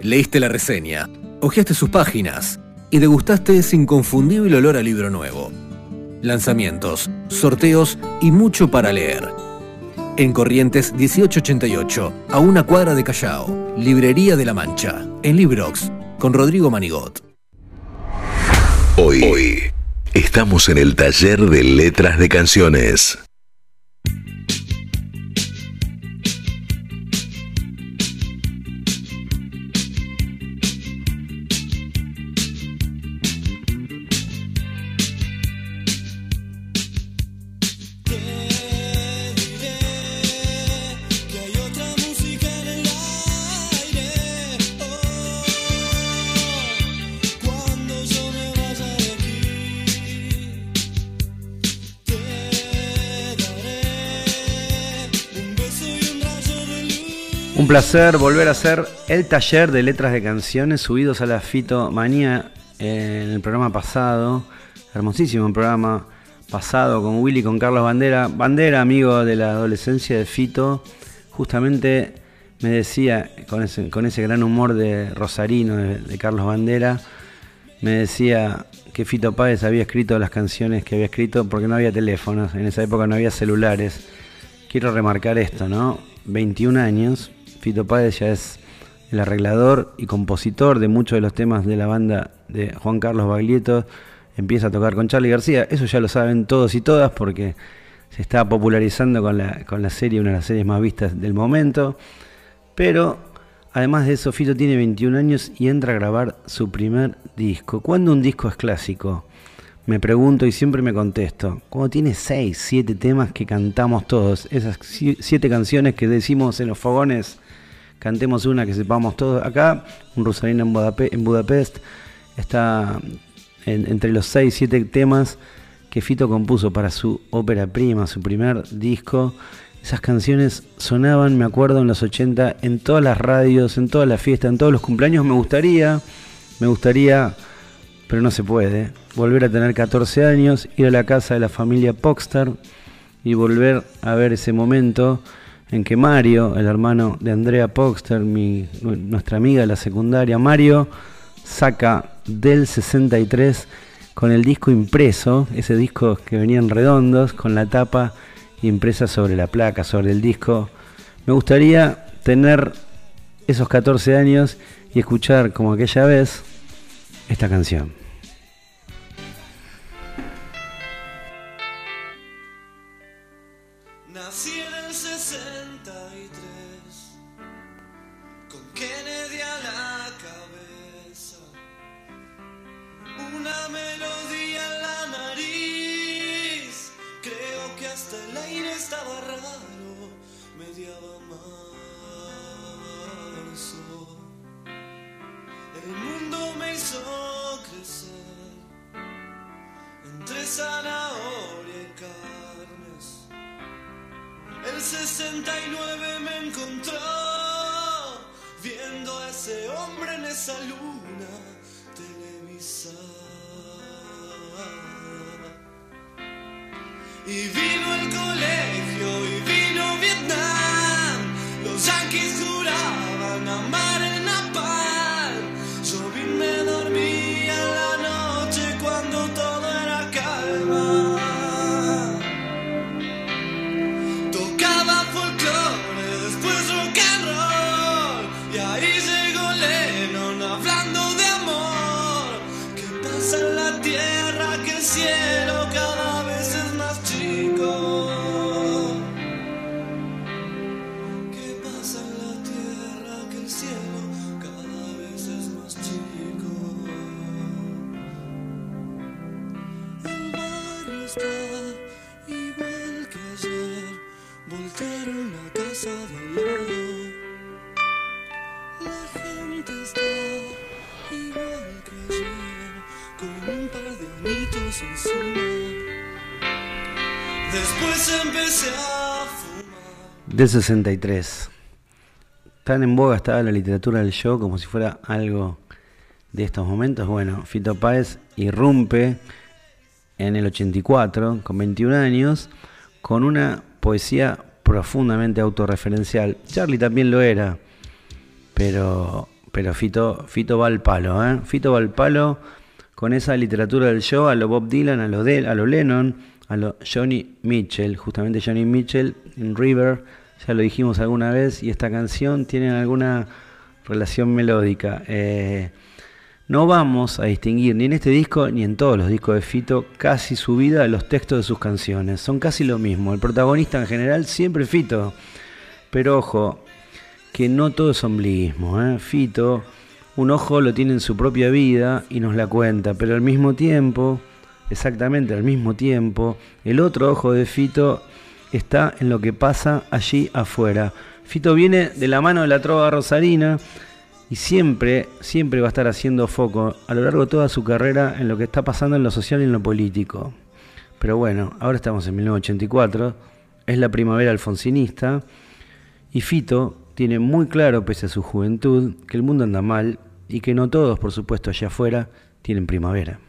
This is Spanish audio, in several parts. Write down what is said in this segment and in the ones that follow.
Leíste la reseña, hojeaste sus páginas y degustaste ese inconfundible olor a libro nuevo. Lanzamientos, sorteos y mucho para leer. En Corrientes 1888, a una cuadra de Callao, Librería de la Mancha, en Librox, con Rodrigo Manigot. Hoy, Hoy estamos en el taller de letras de canciones. Un placer volver a hacer el taller de letras de canciones subidos a la Fitomanía en el programa pasado. Hermosísimo programa pasado con Willy, con Carlos Bandera. Bandera, amigo de la adolescencia de Fito, justamente me decía, con ese, con ese gran humor de Rosarino, de, Carlos Bandera, me decía que Fito Páez había escrito las canciones que había escrito porque no había teléfonos, en esa época no había celulares. Quiero remarcar esto, ¿no? 21 años, Fito Páez ya es el arreglador y compositor de muchos de los temas de la banda de Juan Carlos Baglietto. Empieza a tocar con Charlie García. Eso ya lo saben todos y todas porque se está popularizando con la, con la serie, una de las series más vistas del momento. Pero además de eso, Fito tiene 21 años y entra a grabar su primer disco. ¿Cuándo un disco es clásico? Me pregunto y siempre me contesto. Cuando tiene 6, 7 temas que cantamos todos. Esas 7 canciones que decimos en los fogones cantemos una que sepamos todos. Acá, un Rosalina en, Budapest, está entre los 6, 7 temas que Fito compuso para su ópera prima, su primer disco. Esas canciones sonaban, me acuerdo, en los 80 en todas las radios, en todas las fiestas, en todos los cumpleaños. Me gustaría, me gustaría, pero no se puede, volver a tener 14 años, ir a la casa de la familia Pockstar y volver a ver ese momento en que Mario, el hermano de Andrea Poxter, mi, nuestra amiga de la secundaria, Mario saca del 63 con el disco impreso, ese disco que venían redondos, con la tapa impresa sobre la placa, sobre el disco. Me gustaría tener esos 14 años y escuchar como aquella vez esta canción. el 69 me encontró viendo a ese hombre en esa luna televisada. Y vino cielo. Del 63. Tan en boga estaba la literatura del show como si fuera algo de estos momentos. Bueno, Fito Páez irrumpe en el 84, con 21 años, con una poesía profundamente autorreferencial. Charlie también lo era, pero, pero Fito, Fito va al palo, ¿eh? Fito va al palo con esa literatura del show a lo Bob Dylan, a lo, de, a lo Lennon, a lo Johnny Mitchell, justamente Johnny Mitchell en River, ya lo dijimos alguna vez, y esta canción tiene alguna relación melódica. Eh, no vamos a distinguir ni en este disco ni en todos los discos de Fito casi su vida de los textos de sus canciones. Son casi lo mismo. El protagonista en general siempre Fito. Pero ojo, que no todo es ombliguismo. ¿eh? Fito, un ojo lo tiene en su propia vida y nos la cuenta, pero al mismo tiempo, exactamente al mismo tiempo, el otro ojo de Fito está en lo que pasa allí afuera. Fito viene de la mano de la trova rosarina y siempre, siempre va a estar haciendo foco a lo largo de toda su carrera en lo que está pasando en lo social y en lo político. Pero bueno, ahora estamos en 1984, es la primavera alfonsinista y Fito tiene muy claro, pese a su juventud, que el mundo anda mal y que no todos, por supuesto, allá afuera tienen primavera.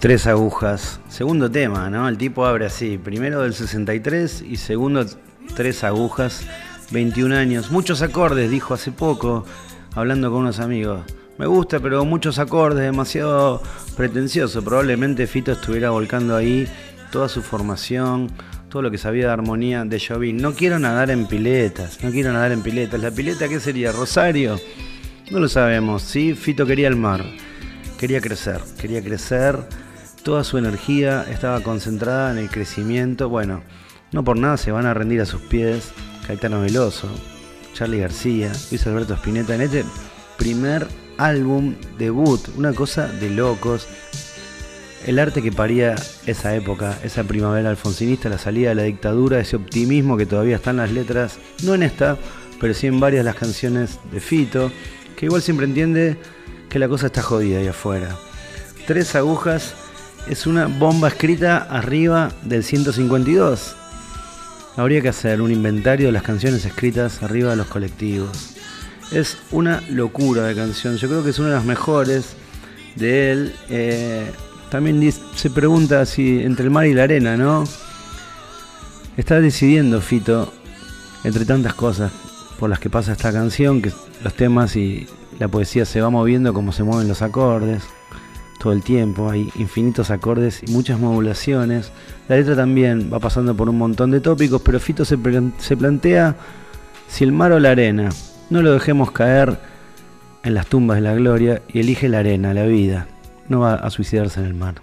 Tres agujas. Segundo tema, ¿no? El tipo abre así. Primero del 63 y segundo tres agujas. 21 años. Muchos acordes, dijo hace poco, hablando con unos amigos. Me gusta, pero muchos acordes, demasiado pretencioso. Probablemente Fito estuviera volcando ahí toda su formación, todo lo que sabía de armonía de Jovín. No quiero nadar en piletas, no quiero nadar en piletas. ¿La pileta qué sería? ¿Rosario? No lo sabemos. Sí, Fito quería el mar. Quería crecer, quería crecer Toda su energía estaba concentrada en el crecimiento. Bueno, no por nada se van a rendir a sus pies Caetano Veloso, Charlie García, Luis Alberto Spinetta en este primer álbum debut, una cosa de locos. El arte que paría esa época, esa primavera alfonsinista, la salida de la dictadura, ese optimismo que todavía está en las letras, no en esta, pero sí en varias de las canciones de Fito, que igual siempre entiende que la cosa está jodida ahí afuera. Tres agujas es una bomba escrita arriba del 152. Habría que hacer un inventario de las canciones escritas arriba de los colectivos. Es una locura de canción. Yo creo que es una de las mejores de él. Eh, también se pregunta si entre el mar y la arena, ¿no? Está decidiendo Fito entre tantas cosas por las que pasa esta canción, que los temas y la poesía se va moviendo como se mueven los acordes. Todo el tiempo, hay infinitos acordes y muchas modulaciones. La letra también va pasando por un montón de tópicos, pero Fito se, plantea si el mar o la arena, no lo dejemos caer en las tumbas de la gloria y elige la arena, la vida, no va a suicidarse en el mar.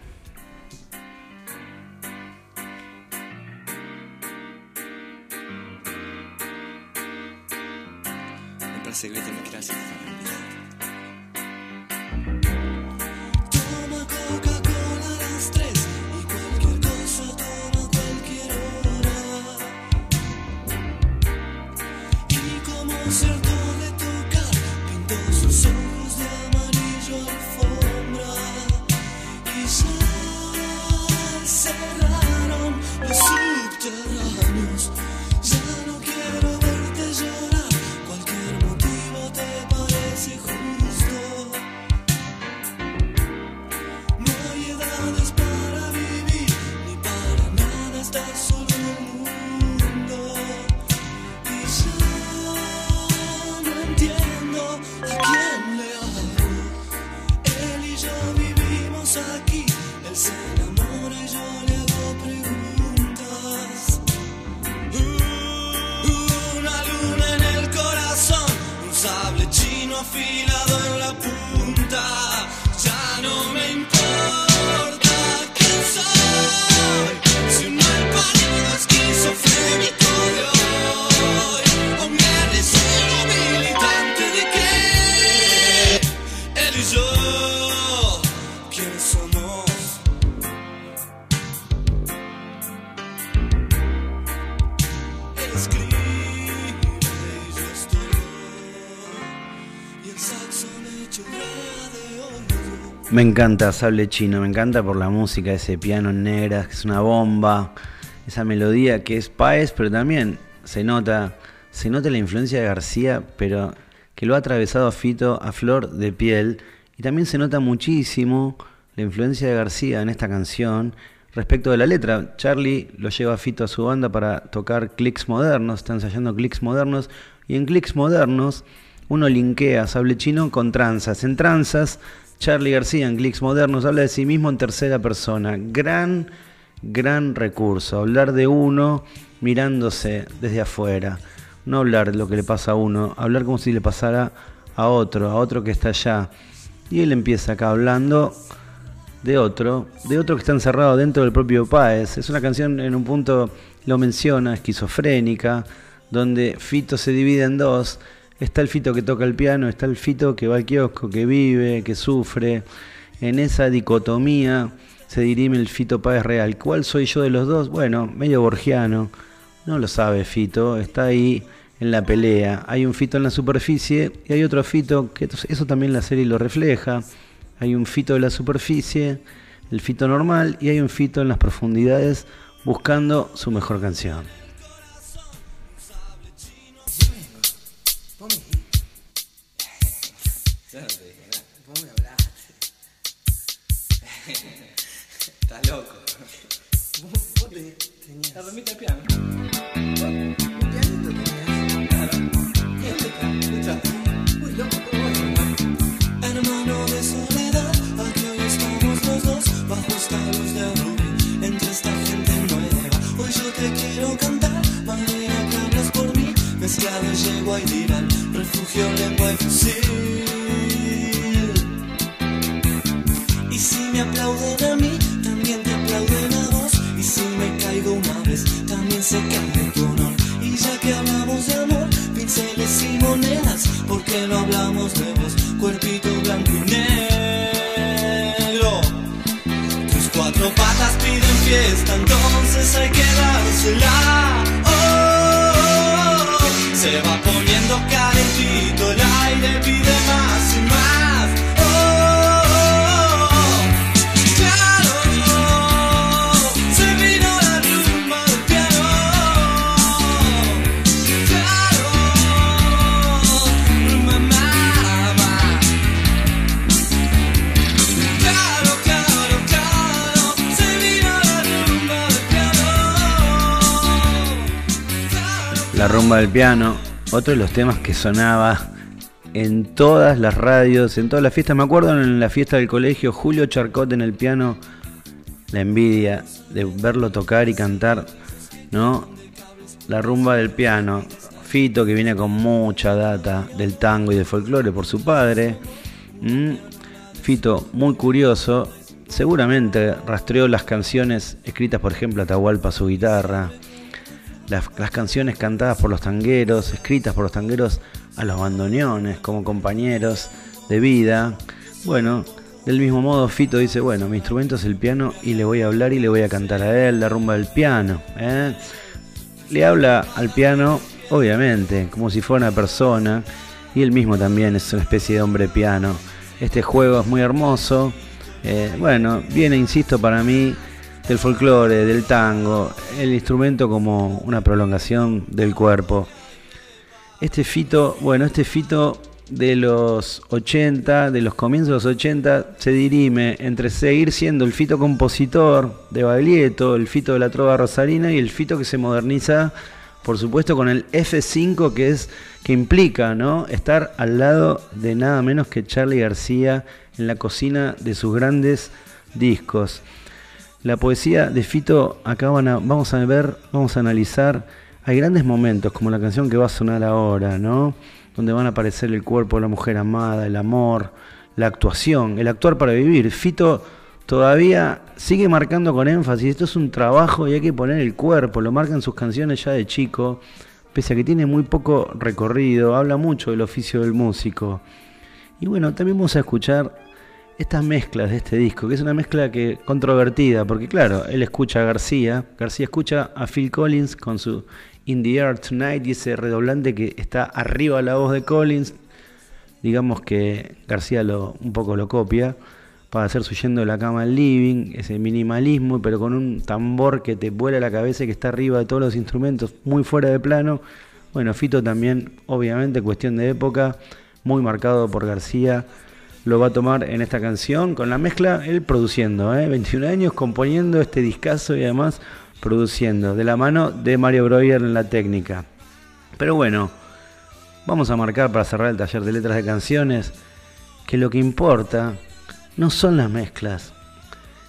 Me encanta Sable Chino, me encanta por la música, ese piano en que es una bomba, esa melodía que es Paez, pero también se nota, se nota la influencia de García, pero que lo ha atravesado a Fito a flor de piel, y también se nota muchísimo la influencia de García en esta canción respecto de la letra. Charlie lo lleva a Fito a su banda para tocar clicks modernos, está ensayando clicks modernos, y en clicks modernos uno linkea Sable Chino con tranzas. En tranzas Charlie García en Clicks Modernos habla de sí mismo en tercera persona. Gran, gran recurso. Hablar de uno mirándose desde afuera. No hablar de lo que le pasa a uno, hablar como si le pasara a otro, a otro que está allá. Y él empieza acá hablando de otro, de otro que está encerrado dentro del propio Páez. Es una canción en un punto, lo menciona, esquizofrénica, donde Fito se divide en dos Está el fito que toca el piano, está el fito que va al kiosco, que vive, que sufre. En esa dicotomía se dirime el Fito Páez real. ¿Cuál soy yo de los dos? Bueno, medio borgiano. No lo sabe Fito, está ahí en la pelea. Hay un Fito en la superficie y hay otro Fito, que eso también la serie lo refleja. Hay un Fito de la superficie, el Fito normal, y hay un Fito en las profundidades buscando su mejor canción. La remita de piano. Un pianito tenías. Claro. ¿Qué Escucha. Uy, loco, Hermano de soledad, aquí hoy estamos los dos, bajo escalos de rubí, entre esta gente nueva. Hoy yo te quiero cantar, manera que hablas por mí, mezclado llego y dirán, refugio, lengua y fusil. Y si me aplauden entonces hay que dársela. Oh. Se va poniendo calentito, el aire pide más. La rumba del piano, otro de los temas que sonaba en todas las radios, en todas las fiestas. Me acuerdo en la fiesta del colegio, Julio Charcot en el piano, la envidia de verlo tocar y cantar, ¿no? La rumba del piano. Fito que viene con mucha data del tango y del folclore por su padre. Fito muy curioso, seguramente rastreó las canciones escritas, por ejemplo, Atahualpa su guitarra, las, canciones cantadas por los tangueros, escritas por los tangueros a los bandoneones como compañeros de vida. Bueno, del mismo modo Fito dice, bueno, mi instrumento es el piano y le voy a hablar y le voy a cantar a él la rumba del piano. ¿eh? Le habla al piano, obviamente, como si fuera una persona, y él mismo también es una especie de hombre piano. Este juego es muy hermoso. Eh, bueno, viene, insisto, para mí del folclore, del tango, el instrumento como una prolongación del cuerpo. Este fito, bueno, este fito de los 80, de los comienzos de los 80, se dirime entre seguir siendo el fito compositor de Baglietto, el fito de la trova rosarina y el fito que se moderniza, por supuesto, con el F5 que es que implica, ¿no? estar al lado de nada menos que Charlie García en la cocina de sus grandes discos. La poesía de Fito acá vamos a ver, vamos a analizar hay grandes momentos, como la canción que va a sonar ahora, ¿no? Donde van a aparecer el cuerpo de la mujer amada, el amor, la actuación, el actuar para vivir. Fito todavía sigue marcando con énfasis, esto es un trabajo y hay que poner el cuerpo, lo marcan sus canciones ya de chico, pese a que tiene muy poco recorrido, habla mucho del oficio del músico. Y bueno, también vamos a escuchar estas mezclas de este disco, que es una mezcla que controvertida, porque claro, él escucha a García, García escucha a Phil Collins con su In the Air Tonight y ese redoblante que está arriba la voz de Collins, digamos que García lo, un poco lo copia para hacer Yendo de la cama al living, ese minimalismo, pero con un tambor que te vuela la cabeza y que está arriba de todos los instrumentos, muy fuera de plano. Bueno, Fito también, obviamente, cuestión de época, muy marcado por García, lo va a tomar en esta canción, con la mezcla, él produciendo, 21 ¿eh? años componiendo este discazo y además produciendo, de la mano de Mario Breuer en la técnica. Pero bueno, vamos a marcar para cerrar el taller de letras de canciones que lo que importa no son las mezclas.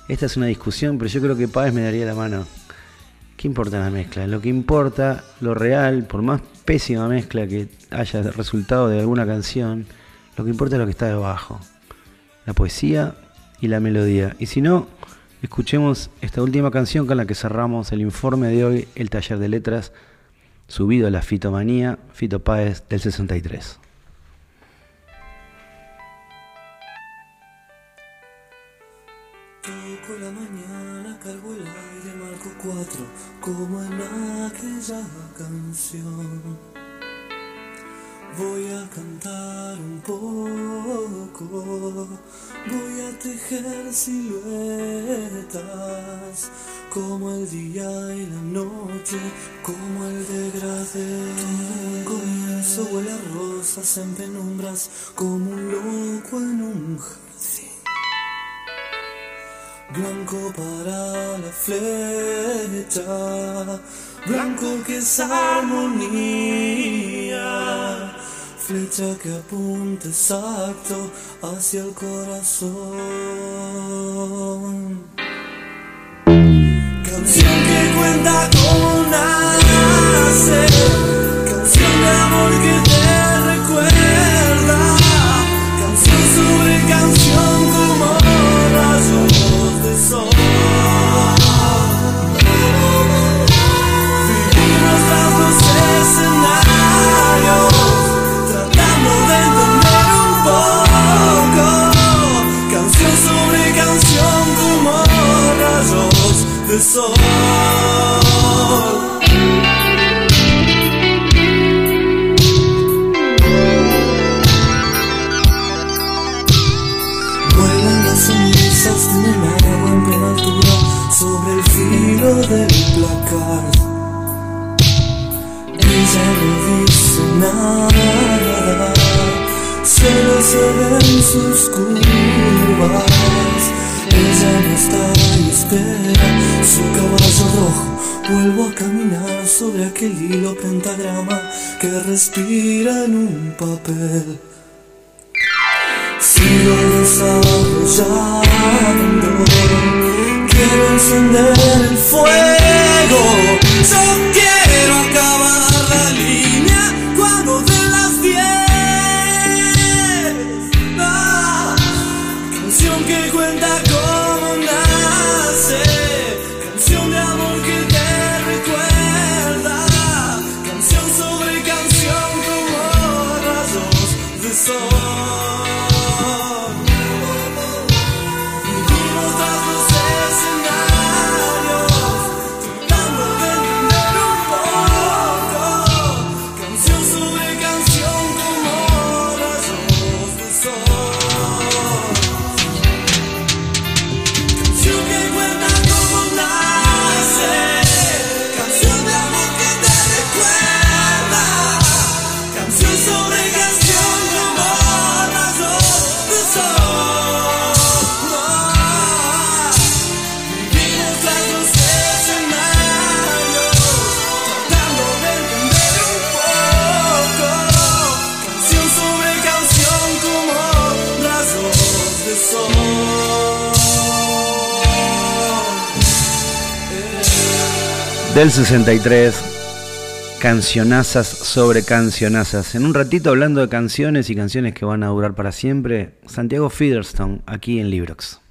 Esta es una discusión, pero yo creo que Páez me daría la mano. ¿Qué importa la mezcla? Lo que importa, lo real, por más pésima mezcla que haya resultado de alguna canción, lo que importa es lo que está debajo. La poesía y la melodía. Y si no, Escuchemos esta última canción con la que cerramos el informe de hoy, el taller de letras, subido a la fitomanía, Fito Páez del 63. Toco la mañana, cargo el aire, marco cuatro, como en aquella canción. Voy a cantar un poco, voy a tejer siluetas, como el día y la noche, como el degradé. Comienzo huele a rosas en penumbras, como un loco en un jardín. Blanco para la flecha, blanco que es armonía flecha que apunta exacto hacia el corazón. Canción que cuenta cómo nace, canción de amor que Vuelvo a caminar sobre aquel hilo pentagrama que respira en un papel sigo desarrollando. Quiero encender el fuego. Del 63, cancionazas sobre cancionazas. En un ratito hablando de canciones y canciones que van a durar para siempre, Santiago Featherstone, aquí en Librox.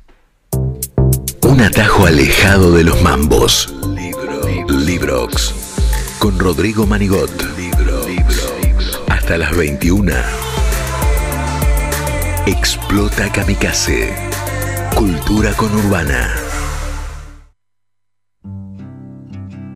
Un atajo alejado de los mambos. Librox. Con Rodrigo Manigot. Hasta las 21. Explota Kamikaze. Cultura con Urbana.